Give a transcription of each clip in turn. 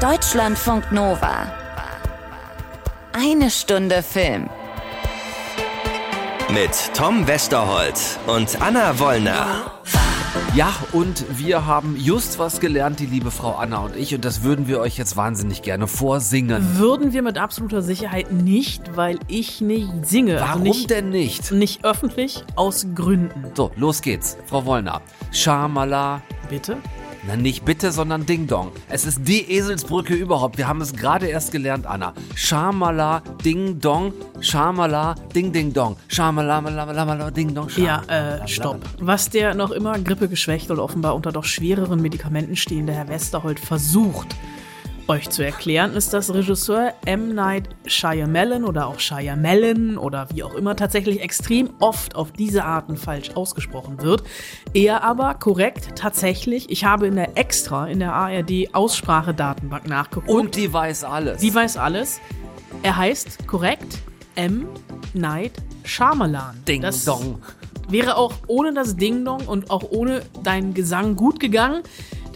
Deutschlandfunk Nova. Eine Stunde Film. Mit Tom Westerholt und Anna Wollner. Ja, und wir haben just was gelernt, die liebe Frau Anna und ich, und das würden wir euch jetzt wahnsinnig gerne vorsingen. Würden wir mit absoluter Sicherheit nicht, weil ich nicht singe. Warum also nicht, denn nicht? Nicht öffentlich, aus Gründen. So, los geht's. Frau Wollner. Schamala. Bitte? Na, nicht bitte, sondern Ding Dong. Es ist die Eselsbrücke überhaupt. Wir haben es gerade erst gelernt, Anna. Schamala, Ding Dong, Schamala, Ding Ding Dong. Schamala, Malala, Ding Dong, Ja, äh, stopp. Was der noch immer grippegeschwächt und offenbar unter doch schwereren Medikamenten stehende Herr Westerholt versucht, euch zu erklären, ist, dass Regisseur M. Night Shyamalan oder auch Shyamalan oder wie auch immer tatsächlich extrem oft auf diese Arten falsch ausgesprochen wird. Er aber korrekt tatsächlich, ich habe in der extra in der ARD Aussprachedatenbank nachgeguckt. Und die weiß alles. Die weiß alles. Er heißt korrekt M. Night Shyamalan. Ding das Dong. Wäre auch ohne das Ding Dong und auch ohne deinen Gesang gut gegangen.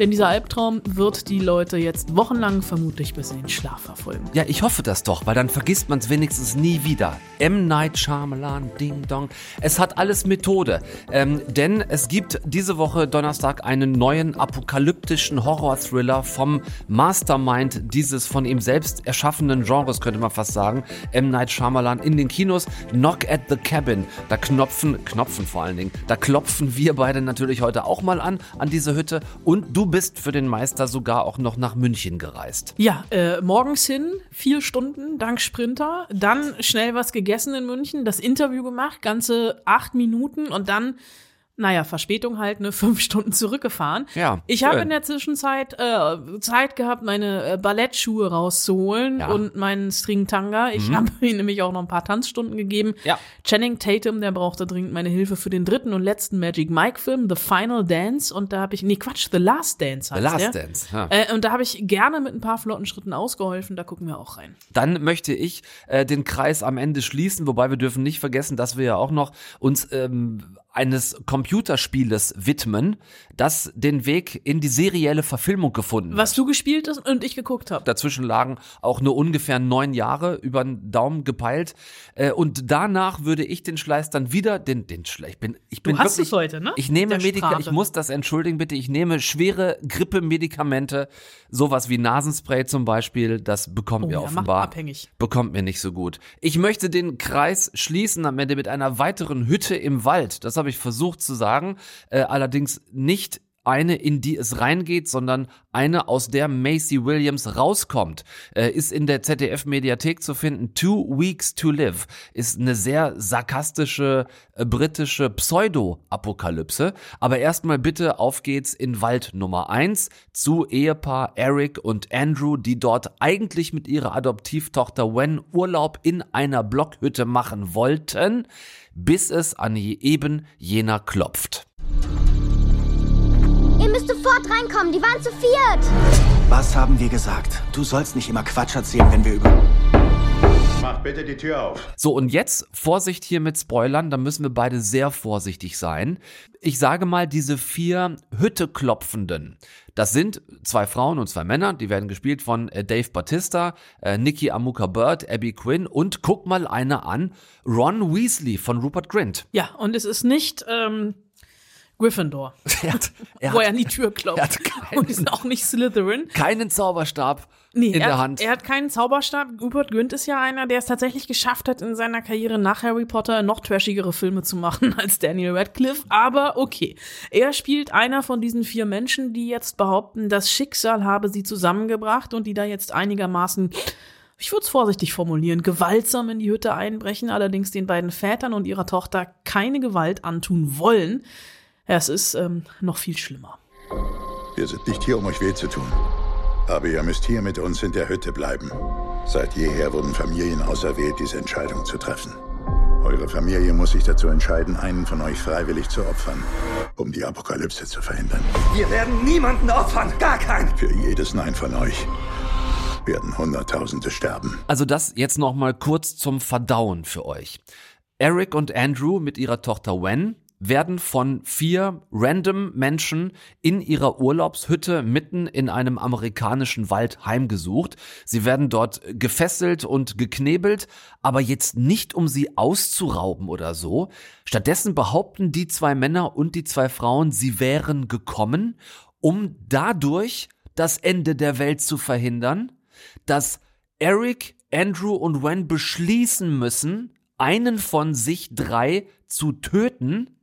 Denn dieser Albtraum wird die Leute jetzt wochenlang vermutlich bis in den Schlaf verfolgen. Ja, ich hoffe das doch, weil dann vergisst man es wenigstens nie wieder. M. Night Shyamalan, Ding Dong. Es hat alles Methode. Ähm, denn es gibt diese Woche Donnerstag einen neuen apokalyptischen Horror-Thriller vom Mastermind dieses von ihm selbst erschaffenen Genres, könnte man fast sagen. M. Night Shyamalan in den Kinos. Knock at the Cabin. Da knopfen, knopfen vor allen Dingen. Da klopfen wir beide natürlich heute auch mal an, an diese Hütte. Und du bist für den Meister sogar auch noch nach München gereist. Ja, äh, morgens hin, vier Stunden, dank Sprinter. Dann schnell was gegessen in München, das Interview gemacht, ganze acht Minuten und dann naja, Verspätung halt, ne, fünf Stunden zurückgefahren. Ja, Ich habe in der Zwischenzeit äh, Zeit gehabt, meine äh, Ballettschuhe rauszuholen Ja. Mhm. und meinen Stringtanga. Ich habe ihm nämlich auch noch ein paar Tanzstunden gegeben. Ja. Channing Tatum, der brauchte dringend meine Hilfe für den dritten und letzten Magic Mike Film, The Final Dance. Und da habe ich, nee, Quatsch, The Last Dance heißt The Last der. Dance, ja. Äh, und da habe ich gerne mit ein paar flotten Schritten ausgeholfen. Da gucken wir auch rein. Dann möchte ich äh, den Kreis am Ende schließen, wobei wir dürfen nicht vergessen, dass wir ja auch noch uns ähm, eines Computerspieles widmen, das den Weg in die serielle Verfilmung gefunden Was du gespielt hast und ich geguckt habe. Dazwischen lagen auch nur ungefähr neun Jahre über den Daumen gepeilt. Äh, und danach würde ich den Schleiß dann wieder, den, den Schleiß, ich bin, ich bin hast wirklich, es heute, ne? Ich nehme Medika, ich muss das entschuldigen bitte, ich nehme schwere Grippemedikamente, sowas wie Nasenspray zum Beispiel, das bekommt Oh mir ja, offenbar, abhängig. bekommt mir nicht so gut. Ich möchte den Kreis schließen am Ende mit einer weiteren Hütte im Wald. Das habe ich versucht zu sagen, äh, allerdings nicht eine, in die es reingeht, sondern eine, aus der Macy Williams rauskommt, äh, ist in der ZDF-Mediathek zu finden. Two Weeks to Live ist eine sehr sarkastische äh, britische Pseudo-Apokalypse. Aber erstmal bitte, auf geht's in Wald Nummer eins zu Ehepaar Eric und Andrew, die dort eigentlich mit ihrer Adoptivtochter Wen Urlaub in einer Blockhütte machen wollten, bis es an eben jener klopft. Ihr müsst sofort reinkommen, die waren zu viert. Was haben wir gesagt? Du sollst nicht immer Quatsch erzählen, wenn wir über... Mach bitte die Tür auf. So, und jetzt Vorsicht hier mit Spoilern, da müssen wir beide sehr vorsichtig sein. Ich sage mal, diese vier Hütteklopfenden, das sind zwei Frauen und zwei Männer, die werden gespielt von äh, Dave Batista, äh, Nikki Amuka Bird, Abby Quinn und guck mal eine an, Ron Weasley von Rupert Grint. Ja, und es ist nicht ähm, Gryffindor, Er hat, er wo er an die Tür klopft. er hat keinen- und ist auch nicht Slytherin. keinen Zauberstab Nee, in er, der Hand. Er hat keinen Zauberstab. Rupert Grint ist ja einer, der es tatsächlich geschafft hat, in seiner Karriere nach Harry Potter noch trashigere Filme zu machen als Daniel Radcliffe. Aber okay. Er spielt einer von diesen vier Menschen, die jetzt behaupten, das Schicksal habe sie zusammengebracht und die da jetzt einigermaßen ich würde es vorsichtig formulieren, gewaltsam in die Hütte einbrechen, allerdings den beiden Vätern und ihrer Tochter keine Gewalt antun wollen. Ja, es ist ähm, noch viel schlimmer. Wir sind nicht hier, um euch weh zu tun. Aber ihr müsst hier mit uns in der Hütte bleiben. Seit jeher wurden Familien auserwählt, diese Entscheidung zu treffen. Eure Familie muss sich dazu entscheiden, einen von euch freiwillig zu opfern, um die Apokalypse zu verhindern. Wir werden niemanden opfern, gar keinen. Für jedes Nein von euch werden Hunderttausende sterben. Also das jetzt noch mal kurz zum Verdauen für euch. Eric und Andrew mit ihrer Tochter Wen werden von vier random Menschen in ihrer Urlaubshütte mitten in einem amerikanischen Wald heimgesucht. Sie werden dort gefesselt und geknebelt, aber jetzt nicht um sie auszurauben oder so. Stattdessen behaupten die zwei Männer und die zwei Frauen, sie wären gekommen, um dadurch das Ende der Welt zu verhindern, dass Eric, Andrew und Wen beschließen müssen, einen von sich drei zu töten,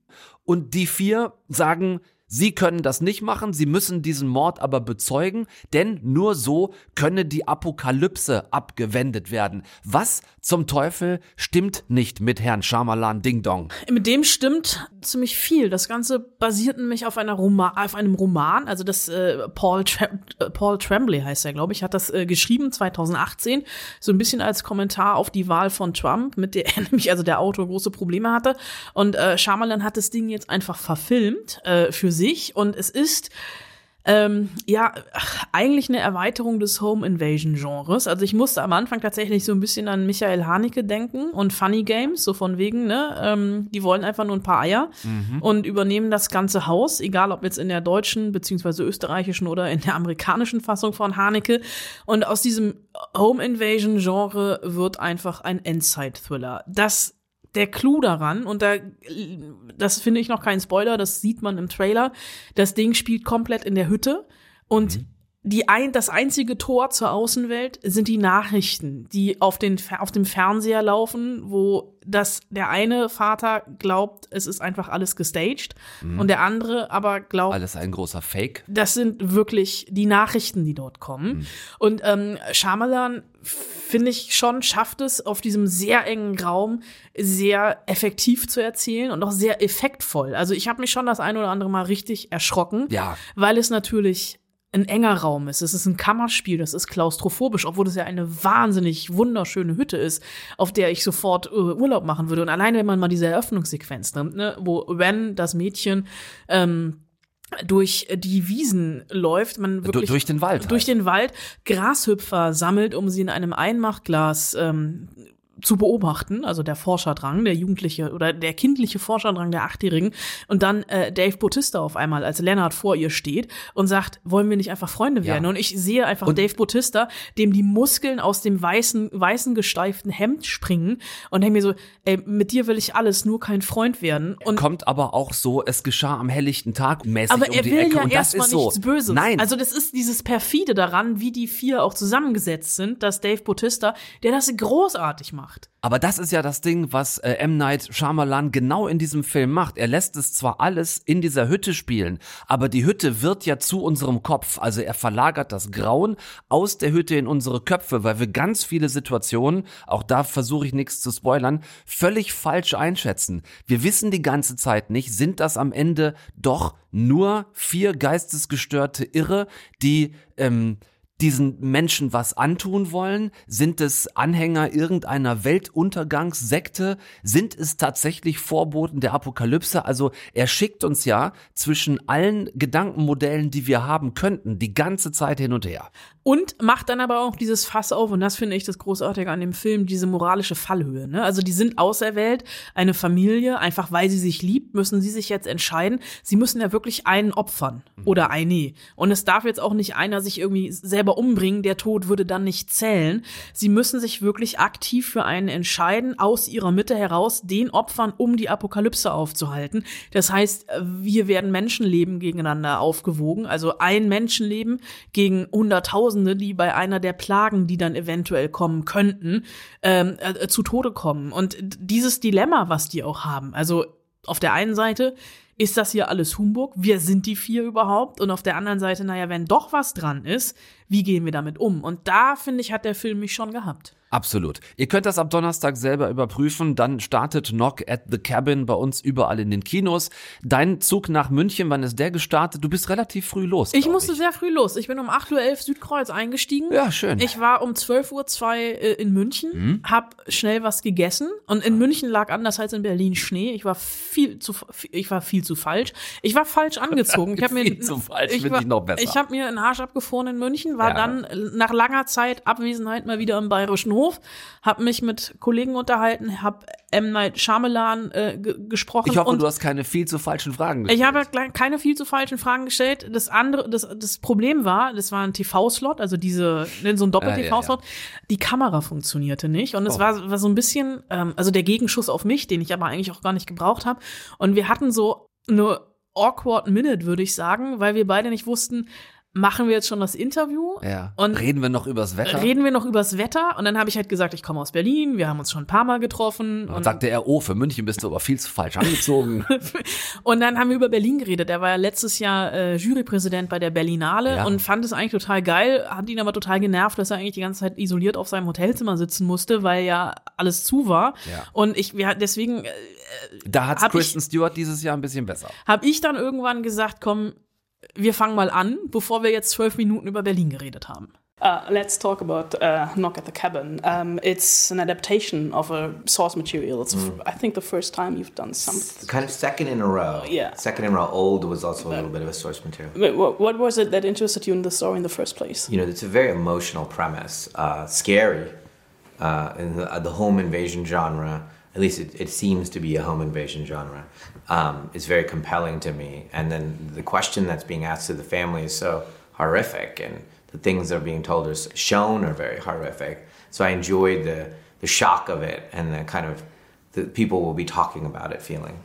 und die vier sagen, Sie können das nicht machen, sie müssen diesen Mord aber bezeugen, denn nur so könne die Apokalypse abgewendet werden. Was zum Teufel stimmt nicht mit Herrn Shyamalan Ding Dong? Mit dem stimmt ziemlich viel. Das Ganze basiert nämlich auf, einer Roma auf einem Roman, also das äh, Paul, Tra äh, Paul Tremblay heißt er, glaube ich, hat das äh, geschrieben 2018, so ein bisschen als Kommentar auf die Wahl von Trump, mit der er nämlich, also der Autor, große Probleme hatte. Und äh, Shyamalan hat das Ding jetzt einfach verfilmt äh, für sich und es ist ähm, ja, eigentlich eine Erweiterung des Home Invasion Genres. Also ich musste am Anfang tatsächlich so ein bisschen an Michael Haneke denken und Funny Games, so von wegen, ne, ähm, die wollen einfach nur ein paar Eier mhm. und übernehmen das ganze Haus, egal ob jetzt in der deutschen beziehungsweise österreichischen oder in der amerikanischen Fassung von Haneke. Und aus diesem Home Invasion Genre wird einfach ein Endzeit-Thriller. Das der Clou daran, und da, das finde ich noch kein Spoiler, das sieht man im Trailer, das Ding spielt komplett in der Hütte und mhm die ein, das einzige Tor zur Außenwelt sind die Nachrichten, die auf, den, auf dem Fernseher laufen, wo das, der eine Vater glaubt, es ist einfach alles gestaged mhm. und der andere aber glaubt. Alles ein großer Fake. Das sind wirklich die Nachrichten, die dort kommen. Mhm. Und ähm, Shyamalan, finde ich schon, schafft es auf diesem sehr engen Raum sehr effektiv zu erzählen und auch sehr effektvoll. Also ich habe mich schon das ein oder andere Mal richtig erschrocken, ja. weil es natürlich ein enger Raum ist. Es ist ein Kammerspiel, das ist klaustrophobisch, obwohl es ja eine wahnsinnig wunderschöne Hütte ist, auf der ich sofort äh, Urlaub machen würde. Und alleine, wenn man mal diese Eröffnungssequenz nimmt, ne, wo Ren, das Mädchen, ähm, durch die Wiesen läuft, man wirklich durch den Wald, durch halt. den Wald Grashüpfer sammelt, um sie in einem Einmachglas ähm, zu beobachten, also der Forscherdrang, der jugendliche oder der kindliche Forscherdrang der Achtjährigen und dann äh, Dave Bautista auf einmal, als Leonard vor ihr steht und sagt, wollen wir nicht einfach Freunde werden? Ja. Und ich sehe einfach und Dave Bautista, dem die Muskeln aus dem weißen, weißen gesteiften Hemd springen und denke mir so, ey, mit dir will ich alles, nur kein Freund werden. Und kommt aber auch so, es geschah am helllichten Tag mäßig aber er um die Ecke ja und das ist so. nichts Böses. Nein. Also das ist dieses perfide daran, wie die vier auch zusammengesetzt sind, dass Dave Bautista, der das großartig macht macht. Aber das ist ja das Ding, was äh, M. Night Shyamalan genau in diesem Film macht. Er lässt es zwar alles in dieser Hütte spielen, aber die Hütte wird ja zu unserem Kopf. Also er verlagert das Grauen aus der Hütte in unsere Köpfe, weil wir ganz viele Situationen, auch da versuche ich nichts zu spoilern, völlig falsch einschätzen. Wir wissen die ganze Zeit nicht, sind das am Ende doch nur vier geistesgestörte Irre, die ähm, diesen Menschen was antun wollen? Sind es Anhänger irgendeiner Weltuntergangssekte? Sind es tatsächlich Vorboten der Apokalypse? Also er schickt uns ja zwischen allen Gedankenmodellen, die wir haben könnten, die ganze Zeit hin und her. Und macht dann aber auch dieses Fass auf, und das finde ich das Großartige an dem Film, diese moralische Fallhöhe. Ne? Also die sind auserwählt, eine Familie, einfach weil sie sich liebt, müssen sie sich jetzt entscheiden. Sie müssen ja wirklich einen opfern oder eine. Und es darf jetzt auch nicht einer sich irgendwie selber umbringen, der Tod würde dann nicht zählen. Sie müssen sich wirklich aktiv für einen entscheiden, aus ihrer Mitte heraus, den opfern, um die Apokalypse aufzuhalten. Das heißt, wir werden Menschenleben gegeneinander aufgewogen, also ein Menschenleben gegen hunderttausend Tausende, die bei einer der Plagen, die dann eventuell kommen könnten, ähm, äh, zu Tode kommen. Und dieses Dilemma, was die auch haben, also auf der einen Seite ist das hier alles Humbug? Wir sind die vier überhaupt? Und auf der anderen Seite, naja, wenn doch was dran ist, wie gehen wir damit um? Und da, finde ich, hat der Film mich schon gehabt. Absolut. Ihr könnt das ab Donnerstag selber überprüfen. Dann startet Knock at the Cabin bei uns überall in den Kinos. Dein Zug nach München, wann ist der gestartet? Du bist relativ früh los. Ich musste ich. sehr früh los. Ich bin um 8.11 Uhr Südkreuz eingestiegen. Ja, schön. Ich war um 12.02 Uhr äh, in München, mhm. hab schnell was gegessen und in München lag anders als in Berlin Schnee. Ich war viel zu, ich war viel zu falsch. Ich war falsch angezogen. Ich habe mir, viel zu falsch, ich, war, ich noch besser. Ich habe mir einen Arsch abgefroren in München, war ja. dann nach langer Zeit Abwesenheit mal wieder im Bayerischen Bahnhof, habe mich mit Kollegen unterhalten, habe M. Night Shyamalan äh, gesprochen. Ich hoffe, und du hast keine viel zu falschen Fragen gestellt. Ich habe keine viel zu falschen Fragen gestellt. Das andere, das, das Problem war, das war ein TV-Slot, also diese, ne, so ein Doppel-TV-Slot. Ah, ja, ja. Die Kamera funktionierte nicht und es Oh. war, war so ein bisschen, ähm, also der Gegenschuss auf mich, den ich aber eigentlich auch gar nicht gebraucht habe. Und wir hatten so eine awkward Minute, würde ich sagen, weil wir beide nicht wussten, machen wir jetzt schon das Interview? ja. Und Reden wir noch übers Wetter? reden wir noch übers Wetter? Und dann habe ich halt gesagt, ich komme aus Berlin, wir haben uns schon ein paar Mal getroffen. Und sagte er, oh, für München bist du aber viel zu falsch angezogen. Und dann haben wir über Berlin geredet. Er war ja letztes Jahr äh, Jurypräsident bei der Berlinale Ja. und fand es eigentlich total geil, hat ihn aber total genervt, dass er eigentlich die ganze Zeit isoliert auf seinem Hotelzimmer sitzen musste, weil ja alles zu war. Ja. Und ich, wir, deswegen äh, da hat Hab ich- Kristen Stewart dieses Jahr ein bisschen besser. habe ich dann irgendwann gesagt, komm, wir fangen mal an, bevor wir jetzt zwölf Minuten über Berlin geredet haben. Uh, let's talk about uh, Knock at the Cabin. Um, it's an adaptation of a source material. It's, f- I think, the first time you've done something. kind of second in a row. Yeah. Second in a row. Old was also a little bit of a source material. Wait, What, what was it that interested you in the story in the first place? You know, it's a very emotional premise, uh, scary. Uh, in the, uh, the home invasion genre, at least it, it seems to be a home invasion genre, um, is very compelling to me. And then the question that's being asked to the family is so horrific, and the things that are being told or shown are very horrific. So I enjoyed the, the shock of it and the kind of the people will be talking about it feeling.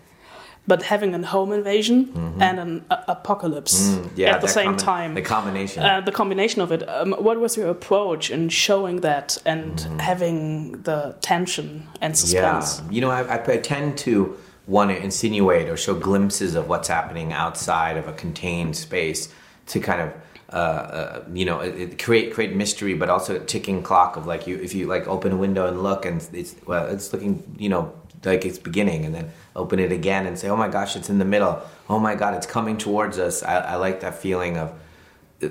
But having a home invasion and an a- apocalypse Mm-hmm. Mm, Yeah, at the same combi- time. The combination. uh, the combination of it. Um, what was your approach in showing that and Mm-hmm. having the tension and suspense? Yeah, you know, I, I tend to want to insinuate or show glimpses of what's happening outside of a contained space to kind of. Uh, uh, you know, it, it create create mystery, but also a ticking clock of like you if you like open a window and look and it's well it's looking you know like it's beginning and then open it again and say oh my gosh it's in the middle oh my god it's coming towards us I, I like that feeling of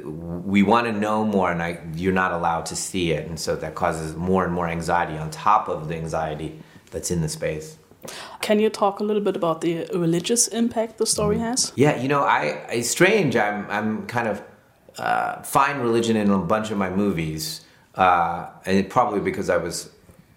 we want to know more and I, you're not allowed to see it and so that causes more and more anxiety on top of the anxiety that's in the space Can you talk a little bit about the religious impact the story Mm-hmm. has? yeah you know i it's strange i'm i'm kind of uh, find religion in a bunch of my movies uh, and it, probably because i was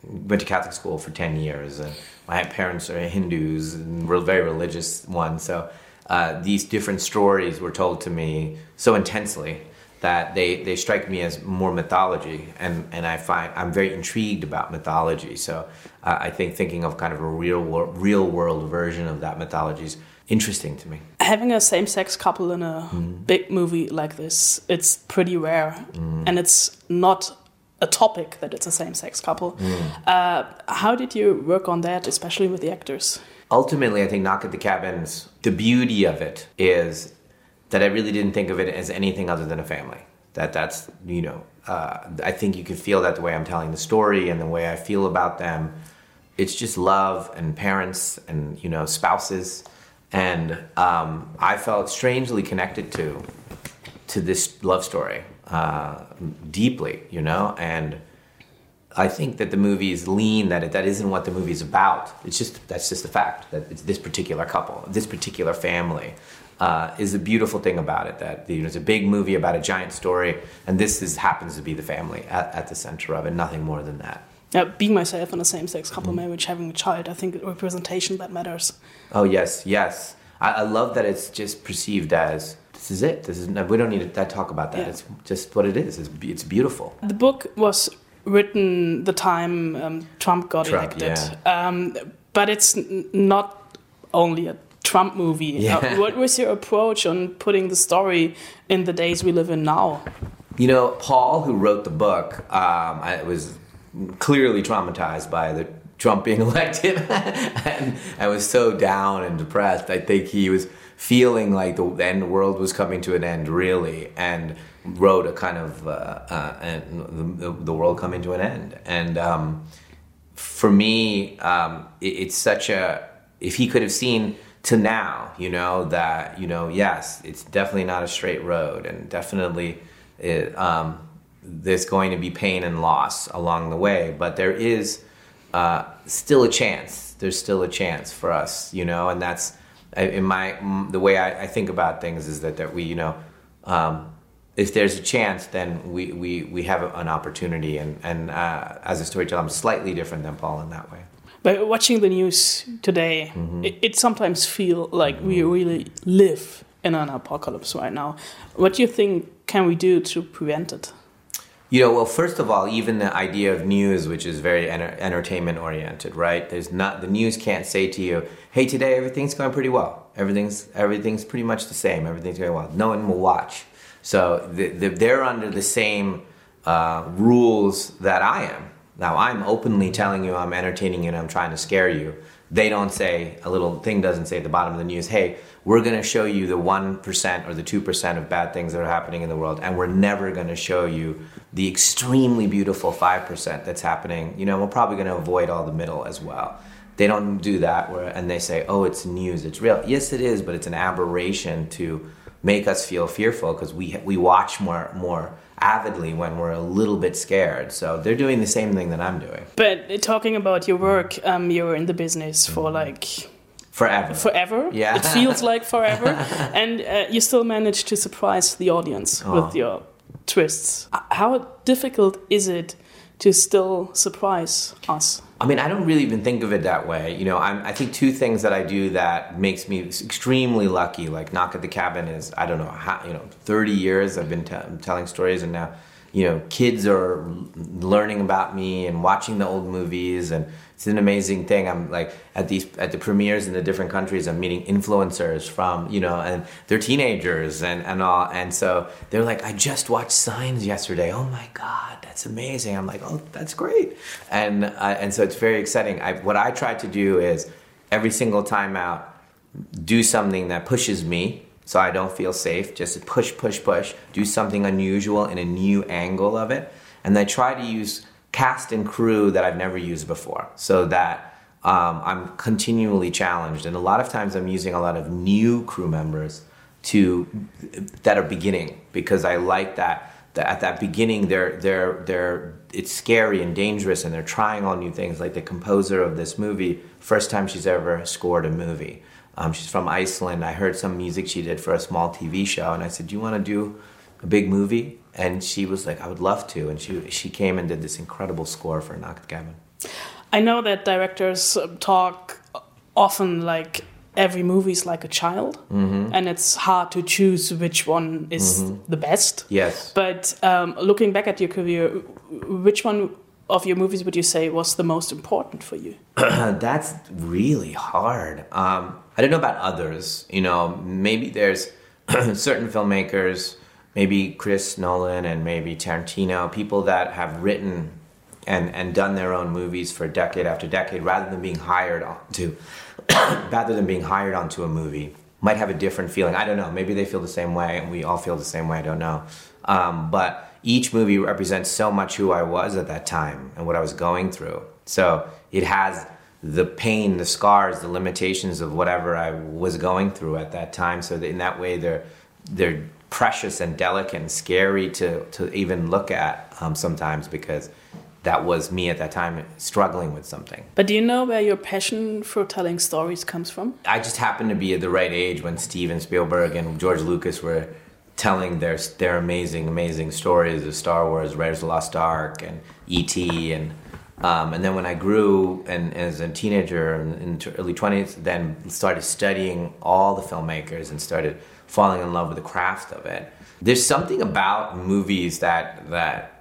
went to catholic school for 10 years and my parents are hindus and we're very religious ones so uh, these different stories were told to me so intensely that they, they strike me as more mythology and, and I find I'm very intrigued about mythology so uh, I think thinking of kind of a real wor- real world version of that mythology is interesting to me Having a same sex couple in a Mm. big movie like this, it's pretty rare. And it's not a topic that it's a same sex couple. Mm. Uh, how did you work on that, especially with the actors? ultimately I think Knock at the Cabins the beauty of it is that I really didn't think of it as anything other than a family that that's you know uh, I think you can feel that the way I'm telling the story and the way I feel about them it's just love and parents and you know spouses and um, I felt strangely connected to to this love story uh, deeply you know and I think that the movie is lean. That it, that isn't what the movie is about. It's just that's just a fact that it's this particular couple, this particular family, uh, is a beautiful thing about it. That you know, it's a big movie about a giant story, and this is happens to be the family at, at the center of it. Nothing more than that. Uh, being myself in a same sex couple Mm-hmm. marriage, having a child, I think representation that matters. Oh yes, yes. I, I love that it's just perceived as this is it. This is we don't need to talk about that. Yeah. It's just what it is. It's, it's beautiful. The book was written the time um, Trump got Trump, elected, um, but it's n- not only a Trump movie. Yeah. Uh, what was your approach on putting the story in the days we live in now? You know, Paul, who wrote the book, um, I was clearly traumatized by the Trump being elected, and I was so down and depressed. I think he was feeling like the end world was coming to an end, really, and wrote a kind of uh, uh, and the, the world coming to an end. And um, for me, um, it, it's such a if he could have seen to now, you know that you know yes, it's definitely not a straight road, and definitely it, um, there's going to be pain and loss along the way, but there is uh, still a chance. There's still a chance for us, you know, and that's in my the way I, I think about things is that that we you know. Um, if there's a chance, then we, we, we have an opportunity. And, and uh, as a storyteller, I'm slightly different than Paul in that way. But watching the news today, it, it sometimes feel like we really live in an apocalypse right now. What do you think can we do to prevent it? You know, well, first of all, even the idea of news, which is very enter- entertainment oriented, right? There's not the news can't say to you, "Hey, today everything's going pretty well. Everything's everything's pretty much the same. Everything's going well." No one will watch, so the, the, they're under the same uh, rules that I am. Now, I'm openly telling you I'm entertaining you and I'm trying to scare you. They don't say a little thing doesn't say at the bottom of the news, "Hey, we're going to show you the 1% or the 2% of bad things that are happening in the world and we're never going to show you the extremely beautiful 5% that's happening. You know we're probably going to avoid all the middle as well. They don't do that where and they say oh it's news it's real. Yes it is but it's an aberration to make us feel fearful because we we watch more more avidly when we're a little bit scared so they're doing the same thing that i'm doing But talking about your work, um, you're in the business for like forever forever. Yeah. It feels like forever. and uh, you still manage to surprise the audience Oh. with your twists. How difficult is it to still surprise us? I mean, I don't really even think of it that way. You know, I'm, I think two things that I do that makes me extremely lucky. Like Knock at the Cabin is, I don't know, how, you know, 30 years I've been t- telling stories, and now, you know, kids are learning about me and watching the old movies, and it's an amazing thing. I'm like at these at the premieres in the different countries. I'm meeting influencers from you know, and they're teenagers and and all, and so they're like, I just watched Signs yesterday. Oh my god, that's amazing. I'm like, oh, that's great, and uh, and so it's very exciting. I, what I try to do is every single time out, do something that pushes me. So I don't feel safe. Just push, push, push. Do something unusual in a new angle of it, and I try to use cast and crew that I've never used before, so that um, I'm continually challenged. And a lot of times I'm using a lot of new crew members to that are beginning because I like that. At that beginning, they're they're they're it's scary and dangerous, and they're trying all new things. Like the composer of this movie, first time she's ever scored a movie. Um, she's from Iceland. I heard some music she did for a small TV show, and I said, "Do you want to do a big movie?" And she was like, "I would love to." And she she came and did this incredible score for at. I know that directors talk often like every movie is like a child, and it's hard to choose which one is the best. Yes. But um, looking back at your career, which one of your movies would you say was the most important for you? That's really hard. Um, I don't know about others. You know, maybe there's certain filmmakers, maybe Chris Nolan and maybe Tarantino, people that have written and, and done their own movies for decade after decade, rather than being hired to, rather than being hired onto a movie, might have a different feeling. I don't know. Maybe they feel the same way, and we all feel the same way. I don't know. Um, but each movie represents so much who I was at that time and what I was going through. So it has the pain, the scars, the limitations of whatever I was going through at that time. So in that way, they're they're precious and delicate and scary to to even look at um, sometimes because that was me at that time struggling with something. But do you know where your passion for telling stories comes from? I just happened to be at the right age when Steven Spielberg and George Lucas were telling their their amazing, amazing stories of Star Wars, Raiders of the Lost Ark, and E.T. and um, and then when I grew and as a teenager and in t- early twenties, then started studying all the filmmakers and started falling in love with the craft of it. There's something about movies that that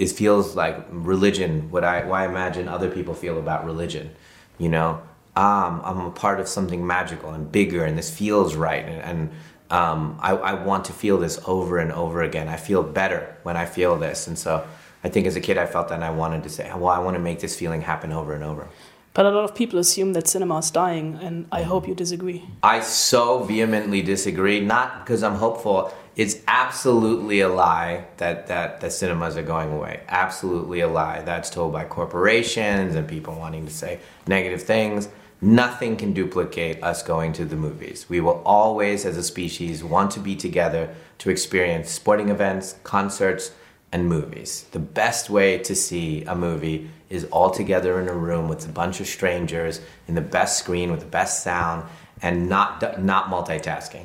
it feels like religion. What I why I imagine other people feel about religion, you know. Um, I'm a part of something magical and bigger, and this feels right, and, and um, I, I want to feel this over and over again. I feel better when I feel this, and so I think as a kid I felt that, and I wanted to say, well, I want to make this feeling happen over and over. But a lot of people assume that cinema is dying, and I hope you disagree. I so vehemently disagree. Not because I'm hopeful. It's absolutely a lie that, that that cinemas are going away. Absolutely a lie. That's told by corporations and people wanting to say negative things. Nothing can duplicate us going to the movies. We will always, as a species, want to be together to experience sporting events, concerts, and movies. The best way to see a movie is all together in a room with a bunch of strangers in the best screen with the best sound and not not multitasking.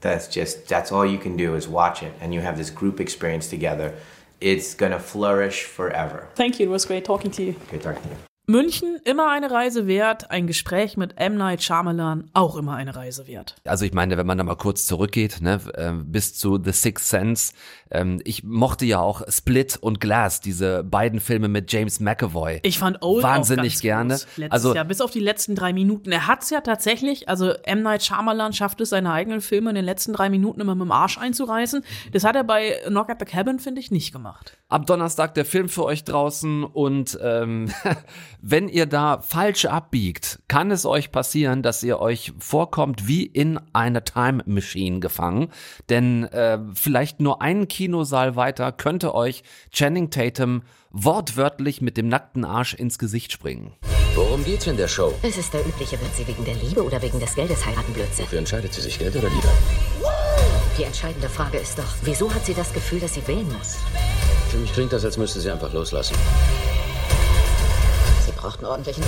that's just that's all you can do is watch it and you have this group experience together it's gonna flourish forever Thank you. It was great talking to you. great talking to you München immer eine Reise wert, ein Gespräch mit M. Night Shyamalan auch immer eine Reise wert. Also ich meine, wenn man da mal kurz zurückgeht, ne, äh, bis zu The Sixth Sense, ähm, ich mochte ja auch Split und Glass, diese beiden Filme mit James McAvoy. Ich fand Old Wahnsinnig gerne. Also- Jahr, bis auf die letzten drei Minuten. Er hat's ja tatsächlich, also M. Night Shyamalan schafft es, seine eigenen Filme in den letzten drei Minuten immer mit dem Arsch einzureißen. Das hat er bei Knock at the Cabin, finde ich, nicht gemacht. Ab Donnerstag der Film für euch draußen und ähm, wenn ihr da falsch abbiegt, kann es euch passieren, dass ihr euch vorkommt wie in einer Time Machine gefangen. Denn äh, vielleicht nur einen Kinosaal weiter könnte euch Channing Tatum wortwörtlich mit dem nackten Arsch ins Gesicht springen. Worum geht's in der Show? Es ist der übliche, wird sie wegen der Liebe oder wegen des Geldes heiraten, Blödsinn. Wofür entscheidet sie sich, Geld oder Liebe? Die entscheidende Frage ist doch, wieso hat sie das Gefühl, dass sie wählen muss? Für mich klingt das, als müsste sie einfach loslassen. Braucht einen ordentlichen...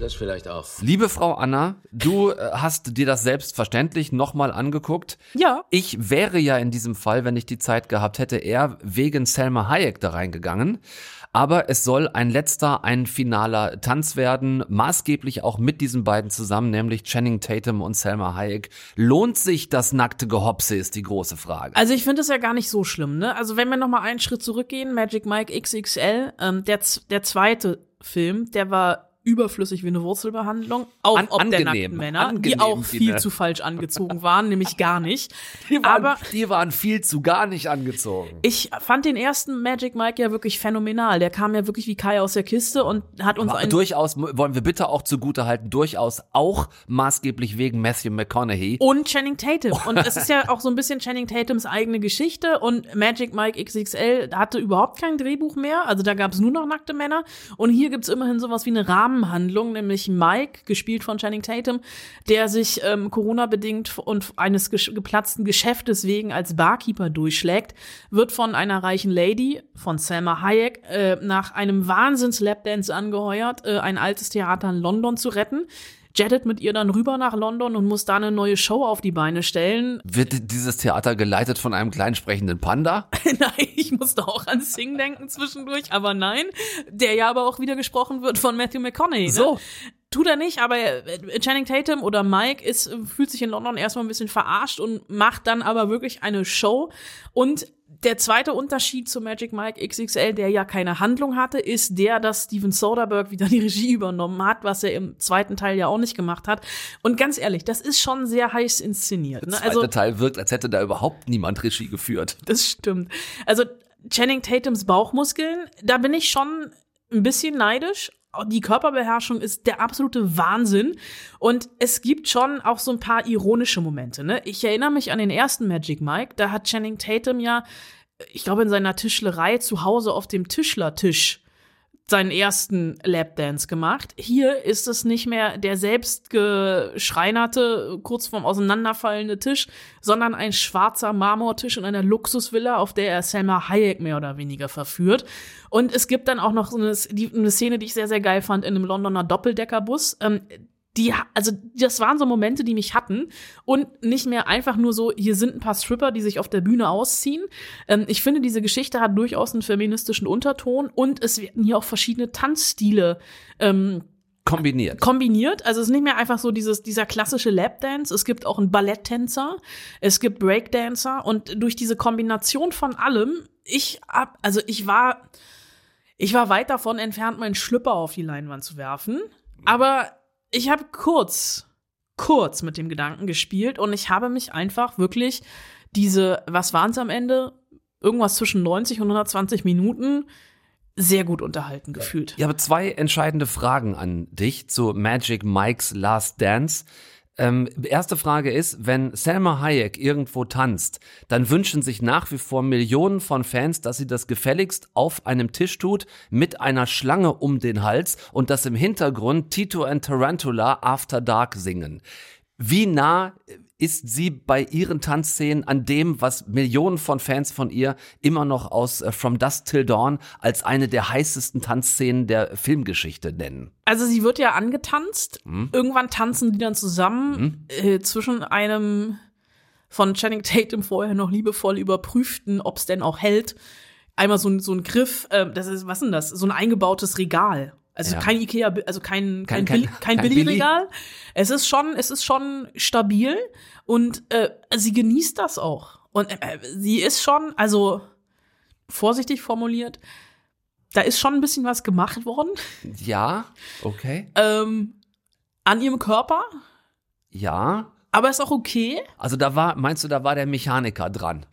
Das vielleicht auch. Liebe Frau Anna, du äh, hast dir das selbstverständlich nochmal angeguckt. Ja. Ich wäre ja in diesem Fall, wenn ich die Zeit gehabt hätte, eher wegen Selma Hayek da reingegangen. Aber es soll ein letzter, ein finaler Tanz werden, maßgeblich auch mit diesen beiden zusammen, nämlich Channing Tatum und Selma Hayek. Lohnt sich das nackte Gehopse, ist die große Frage. Also ich finde es ja gar nicht so schlimm, ne? Also wenn wir noch mal einen Schritt zurückgehen, Magic Mike XXL, ähm, der, der zweite Film, der war überflüssig wie eine Wurzelbehandlung, auch An- ob der angenehm, nackten Männer, die angenehm, auch viel Tine. zu falsch angezogen waren, nämlich gar nicht. Die waren, Aber die waren viel zu gar nicht angezogen. ich fand den ersten Magic Mike ja wirklich phänomenal. Der kam ja wirklich wie Kai aus der Kiste und hat uns Aber durchaus, wollen wir bitte auch zugute halten, durchaus auch maßgeblich wegen Matthew McConaughey. und Channing Tatum. Und es ist ja auch so ein bisschen Channing Tatums eigene Geschichte. Und Magic Mike XXL hatte überhaupt kein Drehbuch mehr. Also da gab es nur noch nackte Männer. Und hier gibt's immerhin sowas wie eine Rahmenhandlung, nämlich Mike, gespielt von Channing Tatum, der sich ähm, Corona-bedingt und eines gesch geplatzten Geschäftes wegen als Barkeeper durchschlägt, wird von einer reichen Lady, von Selma Hayek, äh, nach einem Wahnsinns-Lapdance angeheuert, äh, ein altes Theater in London zu retten jettet mit ihr dann rüber nach London und muss da eine neue Show auf die Beine stellen. Wird dieses Theater geleitet von einem kleinen sprechenden Panda? nein, ich musste auch an Sing denken zwischendurch, aber nein, der ja aber auch wieder gesprochen wird von Matthew McConaughey. Ne? So. Tut er nicht, aber äh, Channing Tatum oder Mike ist, fühlt sich in London erstmal ein bisschen verarscht und macht dann aber wirklich eine Show. Und der zweite Unterschied zu Magic Mike XXL, der ja keine Handlung hatte, ist der, dass Steven Soderbergh wieder die Regie übernommen hat, was er im zweiten Teil ja auch nicht gemacht hat. Und ganz ehrlich, das ist schon sehr heiß inszeniert. Der Ne? zweite Teil wirkt, als hätte da überhaupt niemand Regie geführt. Das stimmt. Also Channing Tatums Bauchmuskeln, da bin ich schon ein bisschen neidisch. Die Körperbeherrschung ist der absolute Wahnsinn. Und es gibt schon auch so ein paar ironische Momente. Ne? Ich erinnere mich an den ersten Magic Mike. Da hat Channing Tatum ja, ich glaube, in seiner Tischlerei zu Hause auf dem Tischlertisch seinen ersten Lapdance gemacht. Hier ist es nicht mehr der selbst geschreinerte, kurz vorm Auseinanderfallende Tisch, sondern ein schwarzer Marmortisch in einer Luxusvilla, auf der er Selma Hayek mehr oder weniger verführt. Und es gibt dann auch noch so eine, eine Szene, die ich sehr, sehr geil fand, in einem Londoner Doppeldeckerbus. Ähm, die, also das waren so Momente, die mich hatten und nicht mehr einfach nur so, hier sind ein paar Stripper, die sich auf der Bühne ausziehen. Ähm, ich finde, diese Geschichte hat durchaus einen feministischen Unterton und es werden hier auch verschiedene Tanzstile ähm, Kombiniert. kombiniert. Also es ist nicht mehr einfach so dieses, dieser klassische Lapdance. Es gibt auch einen Balletttänzer, es gibt Breakdancer und durch diese Kombination von allem, ich hab, also ich war, ich war weit davon entfernt, meinen Schlüpper auf die Leinwand zu werfen. Aber ich habe kurz, kurz mit dem Gedanken gespielt und ich habe mich einfach wirklich diese, was waren es am Ende? Irgendwas zwischen 90 und 120 Minuten sehr gut unterhalten gefühlt. Ich habe zwei entscheidende Fragen an dich zu Magic Mike's Last Dance. Ähm, erste Frage ist, wenn Selma Hayek irgendwo tanzt, dann wünschen sich nach wie vor Millionen von Fans, dass sie das gefälligst auf einem Tisch tut, mit einer Schlange um den Hals und dass im Hintergrund Tito and Tarantula After Dark singen. Wie nah ist sie bei ihren Tanzszenen an dem, was Millionen von Fans von ihr immer noch aus äh, From Dusk Till Dawn als eine der heißesten Tanzszenen der Filmgeschichte nennen. Also sie wird ja angetanzt. Hm? Irgendwann tanzen die dann zusammen äh, zwischen einem von Channing Tatum vorher noch liebevoll überprüften, ob es denn auch hält. Einmal so ein, so ein Griff, äh, das ist, was denn das? So ein eingebautes Regal. Also Ja. kein Ikea, also kein, kein, Kein- kein- kein, Billigregal. Es ist schon, es ist schon stabil und äh, sie genießt das auch. Und äh, sie ist schon, also vorsichtig formuliert, da ist schon ein bisschen was gemacht worden Ja, okay. ähm, an ihrem Körper, Ja. aber ist auch okay. Also da war, meinst du, da war der Mechaniker dran?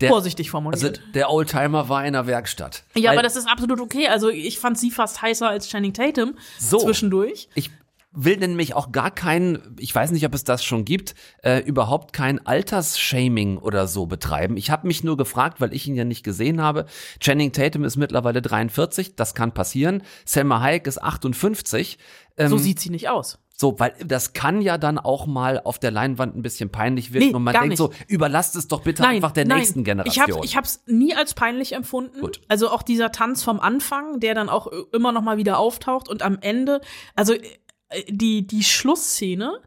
Der, Vorsichtig formuliert. Also der Oldtimer war in der Werkstatt. ja, Weil aber das ist absolut okay. Also ich fand sie fast heißer als Channing Tatum So. zwischendurch. Ich will nämlich auch gar kein, ich weiß nicht, ob es das schon gibt, äh, überhaupt kein Altersshaming oder so betreiben. Ich habe mich nur gefragt, weil ich ihn ja nicht gesehen habe. Channing Tatum ist mittlerweile 43, das kann passieren. Selma Hayek ist 58. Ähm, So sieht sie nicht aus. So, weil das kann ja dann auch mal auf der Leinwand ein bisschen peinlich wirken Nee, und man denkt nicht. so, überlasst es doch bitte einfach der nächsten Generation. Ich habe ich hab's nie als peinlich empfunden. Gut. Also auch dieser Tanz vom Anfang, der dann auch immer noch mal wieder auftaucht und am Ende, also äh, die die Schlussszene,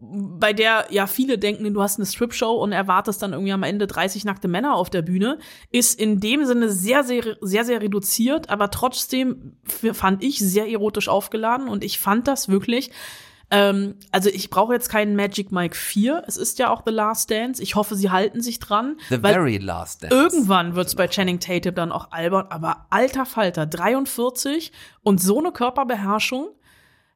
bei der ja viele denken, du hast eine Strip-Show und erwartest dann irgendwie am Ende 30 nackte Männer auf der Bühne, ist in dem Sinne sehr, sehr, sehr, sehr reduziert, aber trotzdem fand ich sehr erotisch aufgeladen und ich fand das wirklich. Ähm, also ich brauche jetzt keinen Magic Mike 4. Es ist ja auch The Last Dance. Ich hoffe, sie halten sich dran. The very last dance. Irgendwann wird's bei Channing Tatum dann auch albern, aber alter Falter, 43 und so eine Körperbeherrschung,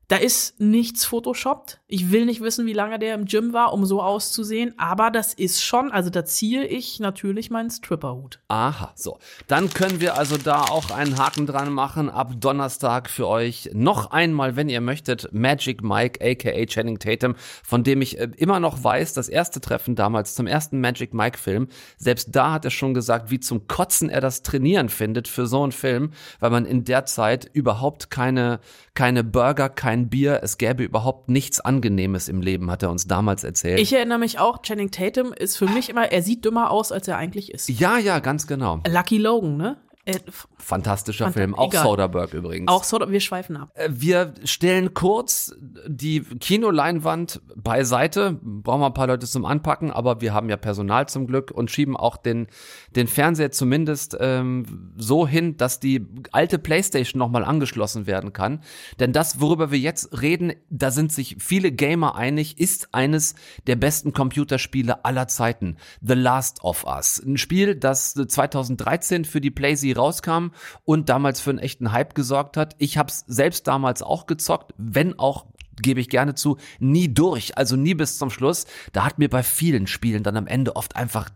da ist nichts photoshoppt. Ich will nicht wissen, wie lange der im Gym war, um so auszusehen, aber das ist schon, also da ziehe ich natürlich meinen Stripperhut. Aha, so. Dann können wir also da auch einen Haken dran machen. Ab Donnerstag für euch noch einmal, wenn ihr möchtet, Magic Mike, aka Channing Tatum, von dem ich äh, immer noch weiß, das erste Treffen damals zum ersten Magic Mike Film, selbst da hat er schon gesagt, wie zum Kotzen er das Trainieren findet für so einen Film, weil man in der Zeit überhaupt keine, keine Burger, kein Bier, es gäbe überhaupt nichts Angenehmes im Leben, hat er uns damals erzählt. Ich erinnere mich auch, Channing Tatum ist für mich immer, er sieht dümmer aus, als er eigentlich ist. ja, ja, ganz genau. Lucky Logan, ne? Äh, Fantastischer Fant- Film, auch egal. Soderbergh übrigens. auch so, wir schweifen ab. Äh, Wir stellen kurz die Kinoleinwand beiseite. Brauchen wir ein paar Leute zum Anpacken, aber wir haben ja Personal zum Glück und schieben auch den, den Fernseher zumindest ähm, so hin, dass die alte Playstation nochmal angeschlossen werden kann. Denn das, worüber wir jetzt reden, da sind sich viele Gamer einig, ist eines der besten Computerspiele aller Zeiten. The Last of Us. Ein Spiel, das 2013 für die PlayZ rauskam und damals für einen echten Hype gesorgt hat. Ich habe es selbst damals auch gezockt, wenn auch gebe ich gerne zu, nie durch, also nie bis zum Schluss. Da hat mir bei vielen Spielen dann am Ende oft einfach,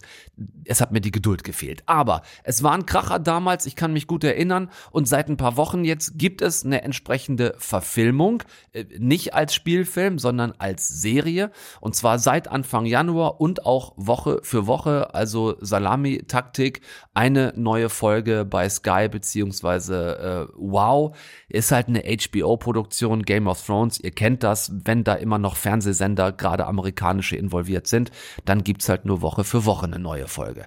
es hat mir die Geduld gefehlt. Aber es war ein Kracher damals, ich kann mich gut erinnern. Und seit ein paar Wochen jetzt gibt es eine entsprechende Verfilmung, äh, nicht als Spielfilm, sondern als Serie. Und zwar seit Anfang Januar und auch Woche für Woche, also Salami-Taktik, eine neue Folge bei Sky beziehungsweise äh, Wow, ist halt eine HBO-Produktion, Game of Thrones, ihr kennt das, wenn da immer noch Fernsehsender, gerade amerikanische, involviert sind, dann gibt's halt nur Woche für Woche eine neue Folge.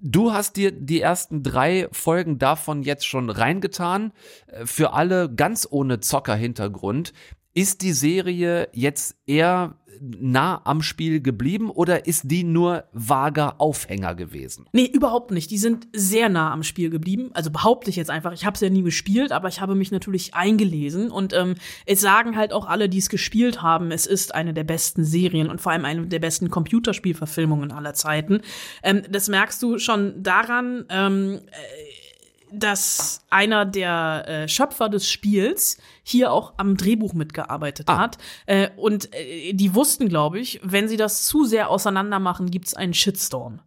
Du hast dir die ersten drei Folgen davon jetzt schon reingetan. Äh, Für alle ganz ohne Zocker-Hintergrund. Ist die Serie jetzt eher nah am Spiel geblieben oder ist die nur vager Aufhänger gewesen? Nee, überhaupt nicht. Die sind sehr nah am Spiel geblieben. Also behaupte ich jetzt einfach. Ich habe es ja nie gespielt, aber ich habe mich natürlich eingelesen. Und ähm, es sagen halt auch alle, die es gespielt haben, es ist eine der besten Serien und vor allem eine der besten Computerspielverfilmungen aller Zeiten. Ähm, das merkst du schon daran, ähm, dass einer der äh, Schöpfer des Spiels hier auch am Drehbuch mitgearbeitet hat. Äh, und äh, die wussten, glaube ich, wenn sie das zu sehr auseinander machen, gibt's einen Shitstorm.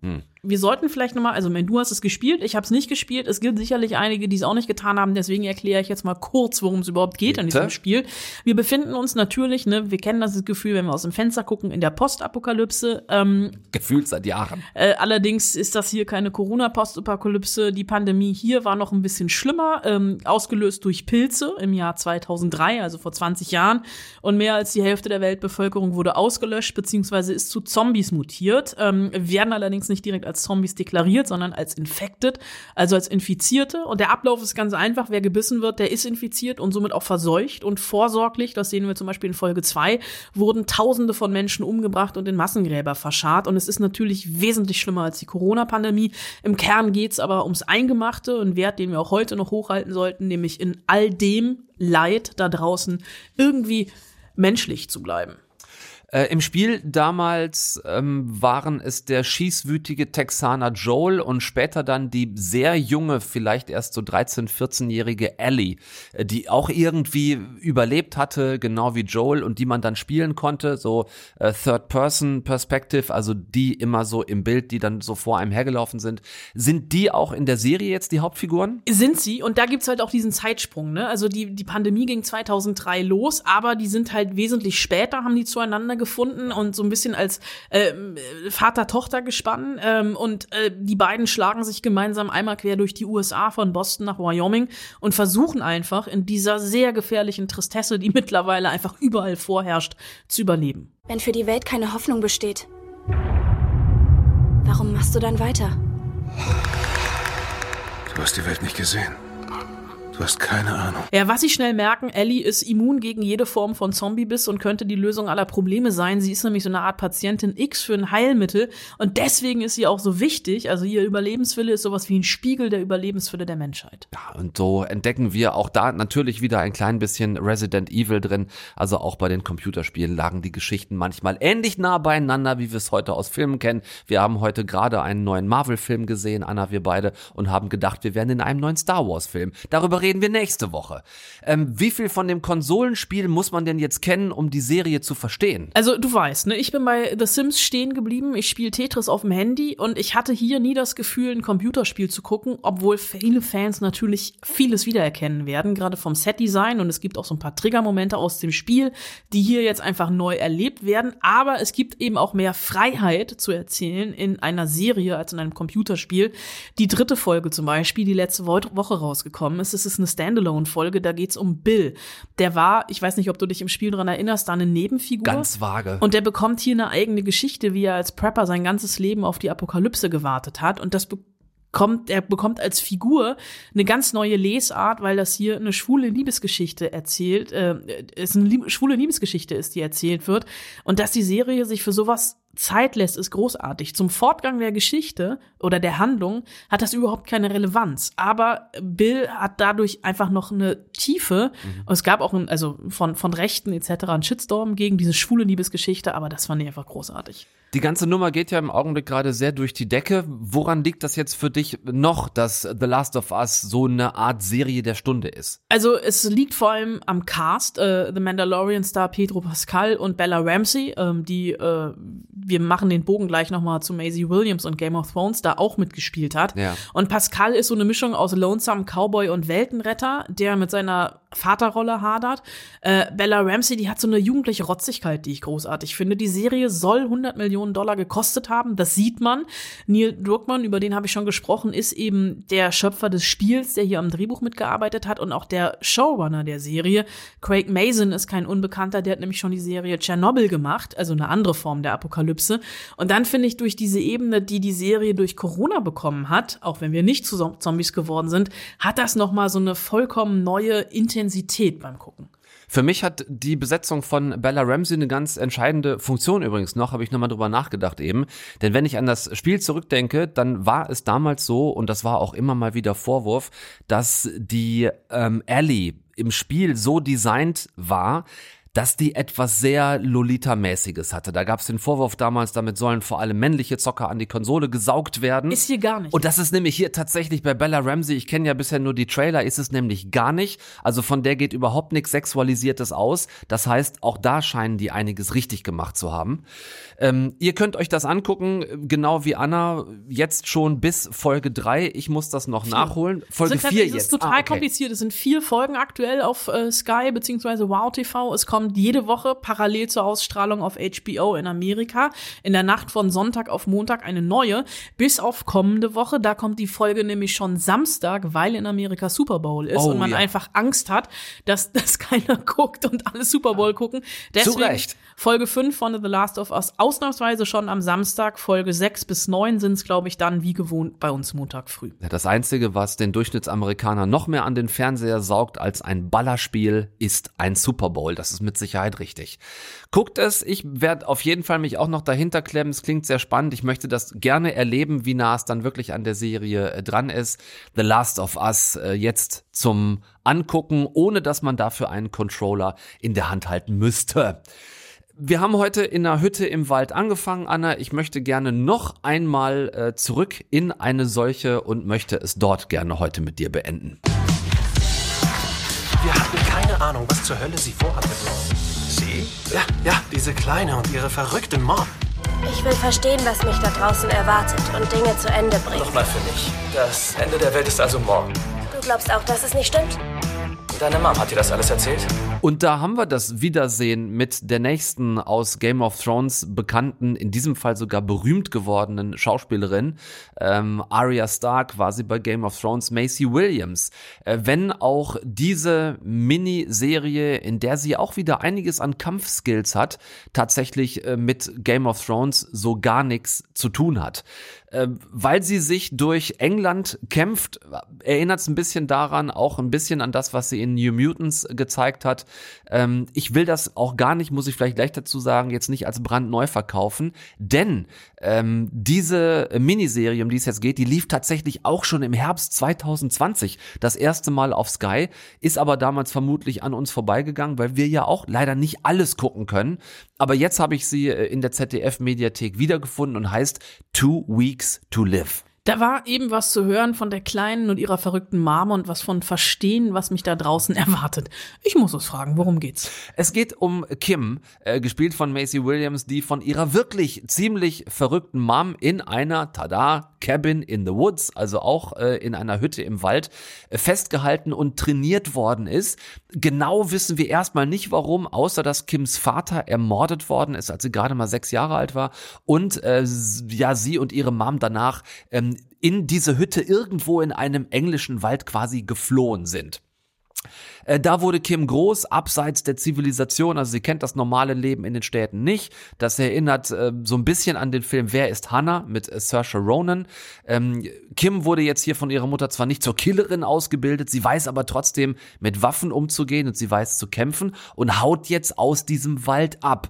Wir sollten vielleicht noch mal, also wenn du hast es gespielt, ich habe es nicht gespielt. Es gibt sicherlich einige, die es auch nicht getan haben. Deswegen erkläre ich jetzt mal kurz, worum es überhaupt geht in diesem Bitte? Spiel. Wir befinden uns natürlich, ne, wir kennen das Gefühl, wenn wir aus dem Fenster gucken, in der Postapokalypse. Ähm, Gefühlt seit Jahren. äh, allerdings ist das hier keine Corona-Postapokalypse. Die Pandemie hier war noch ein bisschen schlimmer, ähm, ausgelöst durch Pilze im Jahr 2000. 2003, also vor 20 Jahren. Und mehr als die Hälfte der Weltbevölkerung wurde ausgelöscht beziehungsweise ist zu Zombies mutiert, ähm, werden allerdings nicht direkt als Zombies deklariert, sondern als infected, also als Infizierte. Und der Ablauf ist ganz einfach. Wer gebissen wird, der ist infiziert und somit auch verseucht und vorsorglich, das sehen wir zum Beispiel in Folge 2, wurden Tausende von Menschen umgebracht und in Massengräber verscharrt. Und es ist natürlich wesentlich schlimmer als die Corona-Pandemie. Im Kern geht's aber ums Eingemachte, und Wert, den wir auch heute noch hochhalten sollten, nämlich in all dem Leid da draußen irgendwie menschlich zu bleiben. Äh, Im Spiel damals ähm, waren es der schießwütige Texaner Joel und später dann die sehr junge, vielleicht erst so 13-, 14-jährige Ellie, äh, die auch irgendwie überlebt hatte, genau wie Joel und die man dann spielen konnte, so äh, Third-Person-Perspective, also die immer so im Bild, die dann so vor einem hergelaufen sind. Sind die auch in der Serie jetzt die Hauptfiguren? Sind sie und da gibt's halt auch diesen Zeitsprung, ne? Also die, die Pandemie ging 2003 los, aber die sind halt wesentlich später, haben die zueinander gefunden und so ein bisschen als äh, Vater-Tochter gespannt. Ähm, und äh, die beiden schlagen sich gemeinsam einmal quer durch die USA von Boston nach Wyoming und versuchen einfach in dieser sehr gefährlichen Tristesse, die mittlerweile einfach überall vorherrscht, zu überleben. Wenn für die Welt keine Hoffnung besteht, warum machst du dann weiter? Du hast die Welt nicht gesehen. Du hast keine Ahnung. Ja, was sie schnell merken, Ellie ist immun gegen jede Form von Zombiebiss und könnte die Lösung aller Probleme sein. Sie ist nämlich so eine Art Patientin X für ein Heilmittel und deswegen ist sie auch so wichtig. Also ihr Überlebenswille ist sowas wie ein Spiegel der Überlebenswille der Menschheit. Ja, und so entdecken wir auch da natürlich wieder ein klein bisschen Resident Evil drin. Also auch bei den Computerspielen lagen die Geschichten manchmal ähnlich nah beieinander, wie wir es heute aus Filmen kennen. Wir haben heute gerade einen neuen Marvel-Film gesehen, Anna, wir beide, und haben gedacht, wir wären in einem neuen Star Wars-Film. Darüber reden wir nächste Woche. Ähm, wie viel von dem Konsolenspiel muss man denn jetzt kennen, um die Serie zu verstehen? Also du weißt, ne, ich bin bei The Sims stehen geblieben. Ich spiele Tetris auf dem Handy und ich hatte hier nie das Gefühl, ein Computerspiel zu gucken, obwohl viele Fans natürlich vieles wiedererkennen werden, gerade vom Setdesign und es gibt auch so ein paar Triggermomente aus dem Spiel, die hier jetzt einfach neu erlebt werden. Aber es gibt eben auch mehr Freiheit zu erzählen in einer Serie als in einem Computerspiel. Die dritte Folge zum Beispiel, die letzte Woche rausgekommen ist, es ist eine Standalone-Folge, da geht's um Bill. Der war, ich weiß nicht, ob du dich im Spiel dran erinnerst, da eine Nebenfigur. Ganz vage. Und der bekommt hier eine eigene Geschichte, wie er als Prepper sein ganzes Leben auf die Apokalypse gewartet hat. Und das bekommt, er bekommt als Figur eine ganz neue Lesart, weil das hier eine schwule Liebesgeschichte erzählt, äh, es eine lieb schwule Liebesgeschichte ist, die erzählt wird. Und dass die Serie sich für sowas Zeit lässt, ist großartig. Zum Fortgang der Geschichte oder der Handlung hat das überhaupt keine Relevanz. Aber Bill hat dadurch einfach noch eine Tiefe. Mhm. Es gab auch, ein, also von, von Rechten etc. einen Shitstorm gegen diese schwule Liebesgeschichte, aber das fand ich einfach großartig. Die ganze Nummer geht ja im Augenblick gerade sehr durch die Decke. Woran liegt das jetzt für dich noch, dass The Last of Us so eine Art Serie der Stunde ist? Also es liegt vor allem am Cast, äh, The Mandalorian Star Pedro Pascal und Bella Ramsey, ähm, die äh, wir machen den Bogen gleich nochmal zu Maisie Williams und Game of Thrones, da auch mitgespielt hat. Ja. Und Pascal ist so eine Mischung aus Lonesome Cowboy und Weltenretter, der mit seiner Vaterrolle hadert. Äh, Bella Ramsey, die hat so eine jugendliche Rotzigkeit, die ich großartig finde. Die Serie soll 100 Millionen Dollar gekostet haben, das sieht man. Neil Druckmann, über den habe ich schon gesprochen, ist eben der Schöpfer des Spiels, der hier am Drehbuch mitgearbeitet hat und auch der Showrunner der Serie. Craig Mason ist kein Unbekannter, der hat nämlich schon die Serie Chernobyl gemacht, also eine andere Form der Apokalypse. Und dann finde ich durch diese Ebene, die die Serie durch Corona bekommen hat, auch wenn wir nicht zu Zombies geworden sind, hat das noch so eine vollkommen neue Intensität beim Gucken. Für mich hat die Besetzung von Bella Ramsey eine ganz entscheidende Funktion übrigens noch, habe ich nochmal drüber nachgedacht eben. Denn wenn ich an das Spiel zurückdenke, dann war es damals so, und das war auch immer mal wieder Vorwurf, dass die ähm, Ellie im Spiel so designt war, dass die etwas sehr Lolita-mäßiges hatte. Da gab es den Vorwurf damals, damit sollen vor allem männliche Zocker an die Konsole gesaugt werden. Ist hier gar nicht. Und das ist nämlich hier tatsächlich bei Bella Ramsey, ich kenne ja bisher nur die Trailer, ist es nämlich gar nicht. Also von der geht überhaupt nichts Sexualisiertes aus. Das heißt, auch da scheinen die einiges richtig gemacht zu haben. Ähm, ihr könnt euch das angucken, genau wie Anna, jetzt schon bis Folge 3. Ich muss das noch vier. nachholen. Folge 4 jetzt. Es ist total ah, okay. kompliziert. Es sind vier Folgen aktuell auf äh, Sky bzw. Wow TV. Es kommt kommt jede Woche parallel zur Ausstrahlung auf HBO in Amerika in der Nacht von Sonntag auf Montag eine neue, bis auf kommende Woche. Da kommt die Folge nämlich schon Samstag, weil in Amerika Super Bowl ist Oh, und man ja. einfach Angst hat, dass das keiner guckt und alle Super Bowl gucken. Deswegen Recht. Folge 5 von The Last of Us ausnahmsweise schon am Samstag. Folge 6 bis 9 sind es, glaube ich, dann wie gewohnt bei uns Montag früh. Ja, das Einzige, was den Durchschnittsamerikaner noch mehr an den Fernseher saugt als ein Ballerspiel, ist ein Super Bowl. Das ist mit Sicherheit richtig. Guckt es, ich werde auf jeden Fall mich auch noch dahinter klemmen. Es klingt sehr spannend. Ich möchte das gerne erleben, wie nah es dann wirklich an der Serie äh, dran ist. The Last of Us äh, jetzt zum Angucken, ohne dass man dafür einen Controller in der Hand halten müsste. Wir haben heute in einer Hütte im Wald angefangen, Anna. Ich möchte gerne noch einmal äh, zurück in eine solche und möchte es dort gerne heute mit dir beenden. Wir hatten keine Ahnung, was zur Hölle sie vorhat mit Mom. Sie? Ja, ja, diese Kleine und ihre verrückte Mom. Ich will verstehen, was mich da draußen erwartet und Dinge zu Ende bringen. Nochmal für mich. Das Ende der Welt ist also morgen. Du glaubst auch, dass es nicht stimmt? Deine Mom hat dir das alles erzählt? Und da haben wir das Wiedersehen mit der nächsten aus Game of Thrones bekannten, in diesem Fall sogar berühmt gewordenen Schauspielerin. Ähm, Arya Stark war sie bei Game of Thrones, Macy Williams. Äh, wenn auch diese Miniserie, in der sie auch wieder einiges an Kampfskills hat, tatsächlich äh, mit Game of Thrones so gar nichts zu tun hat. Äh, weil sie sich durch England kämpft, erinnert es ein bisschen daran, auch ein bisschen an das, was sie in New Mutants gezeigt hat. Ähm, ich will das auch gar nicht, muss ich vielleicht gleich dazu sagen, jetzt nicht als brandneu verkaufen, denn ähm, diese Miniserie, um die es jetzt geht, die lief tatsächlich auch schon im Herbst 2020 das erste Mal auf Sky, ist aber damals vermutlich an uns vorbeigegangen, weil wir ja auch leider nicht alles gucken können. Aber jetzt habe ich sie äh, in der ZDF-Mediathek wiedergefunden und heißt Two Weeks to Live. Da war eben was zu hören von der Kleinen und ihrer verrückten Mama und was von Verstehen, was mich da draußen erwartet. Ich muss es fragen, worum geht's? Es geht um Kim, äh, gespielt von Macy Williams, die von ihrer wirklich ziemlich verrückten Mom in einer, tada, Cabin in the Woods, also auch äh, in einer Hütte im Wald, äh, festgehalten und trainiert worden ist. Genau wissen wir erstmal nicht warum, außer dass Kims Vater ermordet worden ist, als sie gerade mal sechs Jahre alt war und äh, ja, sie und ihre Mom danach ähm, in diese Hütte irgendwo in einem englischen Wald quasi geflohen sind. Äh, Da wurde Kim groß, abseits der Zivilisation, also sie kennt das normale Leben in den Städten nicht. Das erinnert äh, so ein bisschen an den Film Wer ist Hannah mit äh, Saoirse Ronan. Ähm, Kim wurde jetzt hier von ihrer Mutter zwar nicht zur Killerin ausgebildet, sie weiß aber trotzdem mit Waffen umzugehen und sie weiß zu kämpfen und haut jetzt aus diesem Wald ab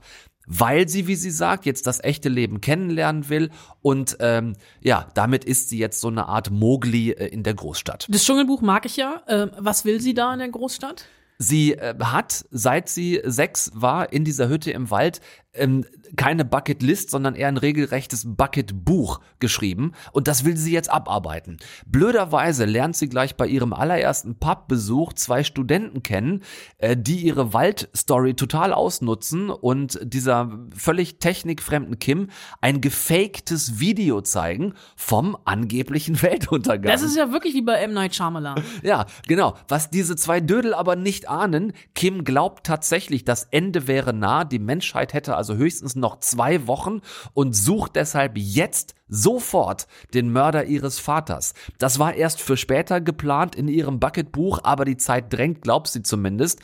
weil sie, wie sie sagt, jetzt das echte Leben kennenlernen will und ähm, ja, damit ist sie jetzt so eine Art Mowgli äh, in der Großstadt. Das Dschungelbuch mag ich ja. Ähm, was will sie da in der Großstadt? Sie äh, hat, seit sie sechs war, in dieser Hütte im Wald, ähm, keine Bucketlist, sondern eher ein regelrechtes Bucketbuch geschrieben. Und das will sie jetzt abarbeiten. Blöderweise lernt sie gleich bei ihrem allerersten Pubbesuch zwei Studenten kennen, äh, die ihre Waldstory total ausnutzen und dieser völlig technikfremden Kim ein gefaktes Video zeigen vom angeblichen Weltuntergang. Das ist ja wirklich wie bei M. Night Shyamalan. Ja, genau. Was diese zwei Dödel aber nicht ahnen, Kim glaubt tatsächlich, das Ende wäre nah, die Menschheit hätte also höchstens noch zwei Wochen und sucht deshalb jetzt sofort den Mörder ihres Vaters. Das war erst für später geplant in ihrem Bucketbuch, aber die Zeit drängt, glaubt sie zumindest.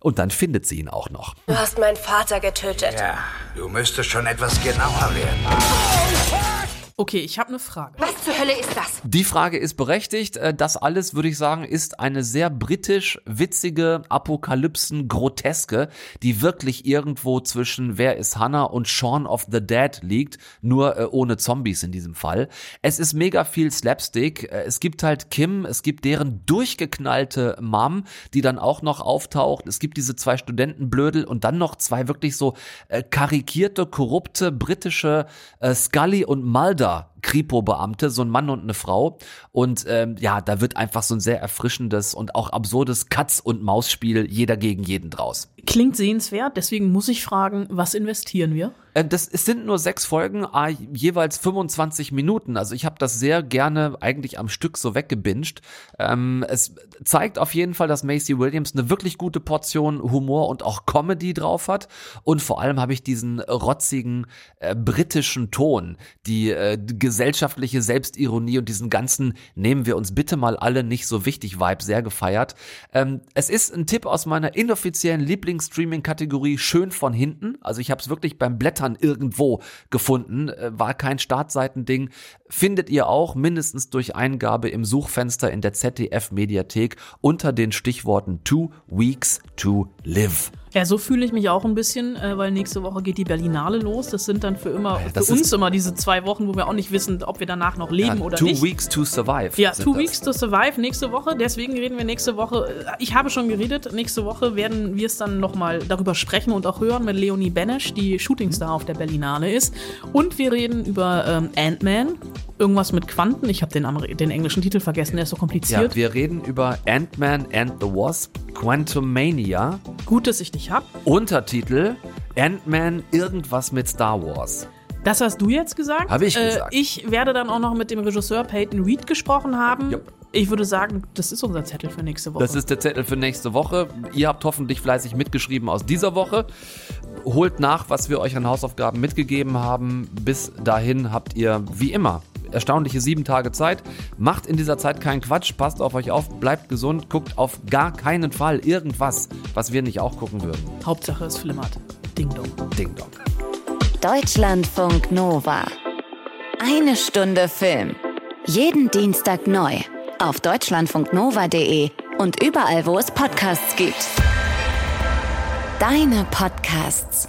Und dann findet sie ihn auch noch. Du hast meinen Vater getötet. Ja, du müsstest schon etwas genauer werden. Okay, ich habe eine Frage. Was zur Hölle ist das? Die Frage ist berechtigt. Äh, Das alles, würde ich sagen, ist eine sehr britisch witzige Apokalypsen-Groteske, die wirklich irgendwo zwischen Wer ist Hannah und Shaun of the Dead liegt, nur äh, ohne Zombies in diesem Fall. Es ist mega viel Slapstick. Äh, Es gibt halt Kim, es gibt deren durchgeknallte Mom, die dann auch noch auftaucht. Es gibt diese zwei Studentenblödel und dann noch zwei wirklich so karikierte, korrupte britische Scully und Mulder 있다. Kripo-Beamte, so ein Mann und eine Frau. Und ähm, ja, da wird einfach so ein sehr erfrischendes und auch absurdes Katz- und Maus-Spiel jeder gegen jeden draus. Klingt sehenswert, deswegen muss ich fragen, was investieren wir? Äh, Das, es sind nur sechs Folgen, ah, jeweils 25 Minuten. Also ich habe das sehr gerne eigentlich am Stück so weggebinged. Ähm, es zeigt auf jeden Fall, dass Macy Williams eine wirklich gute Portion Humor und auch Comedy drauf hat. Und vor allem habe ich diesen rotzigen äh, britischen Ton, die äh, gesellschaftliche Selbstironie und diesen ganzen nehmen wir uns bitte mal alle nicht so wichtig Vibe sehr gefeiert. Ähm, es ist ein Tipp aus meiner inoffiziellen Lieblingsstreaming-Kategorie schön von hinten. Also ich habe es wirklich beim Blättern irgendwo gefunden, äh, war kein Startseitending. Findet ihr auch mindestens durch Eingabe im Suchfenster in der ZDF-Mediathek unter den Stichworten Two Weeks to Live. Ja, so fühle ich mich auch ein bisschen, äh, weil nächste Woche geht die Berlinale los. Das sind dann für immer, Das für uns immer diese zwei Wochen, wo wir auch nicht wissen, ob wir danach noch leben Ja, oder two nicht. Weeks to Survive. Ja, Two das. Weeks to Survive nächste Woche. Deswegen reden wir nächste Woche. äh, Ich habe schon geredet. Nächste Woche werden wir es dann nochmal darüber sprechen und auch hören mit Leonie Benesch, die Shootingstar auf der Berlinale ist. Und wir reden über ähm, Ant-Man. Irgendwas mit Quanten. Ich habe den, den englischen Titel vergessen, der ist so Ja, kompliziert. wir reden über Ant-Man and the Wasp, Quantumania. Gut, dass ich dich hab. Untertitel Ant-Man irgendwas mit Star Wars. Das hast du jetzt gesagt. Hab ich Äh, gesagt. ich werde dann auch noch mit dem Regisseur Peyton Reed gesprochen haben. Ich würde sagen, das ist unser Zettel für nächste Woche. Das ist der Zettel für nächste Woche. Ihr habt hoffentlich fleißig mitgeschrieben aus dieser Woche. Holt nach, was wir euch an Hausaufgaben mitgegeben haben. Bis dahin habt ihr, wie immer, erstaunliche sieben Tage Zeit. Macht in dieser Zeit keinen Quatsch, passt auf euch auf, bleibt gesund, guckt auf gar keinen Fall irgendwas, was wir nicht auch gucken würden. Hauptsache es flimmert. Ding dong. Ding dong. Deutschlandfunk Nova. Eine Stunde Film. Jeden Dienstag neu. Auf deutschlandfunknova.de und überall, wo es Podcasts gibt. Deine Podcasts.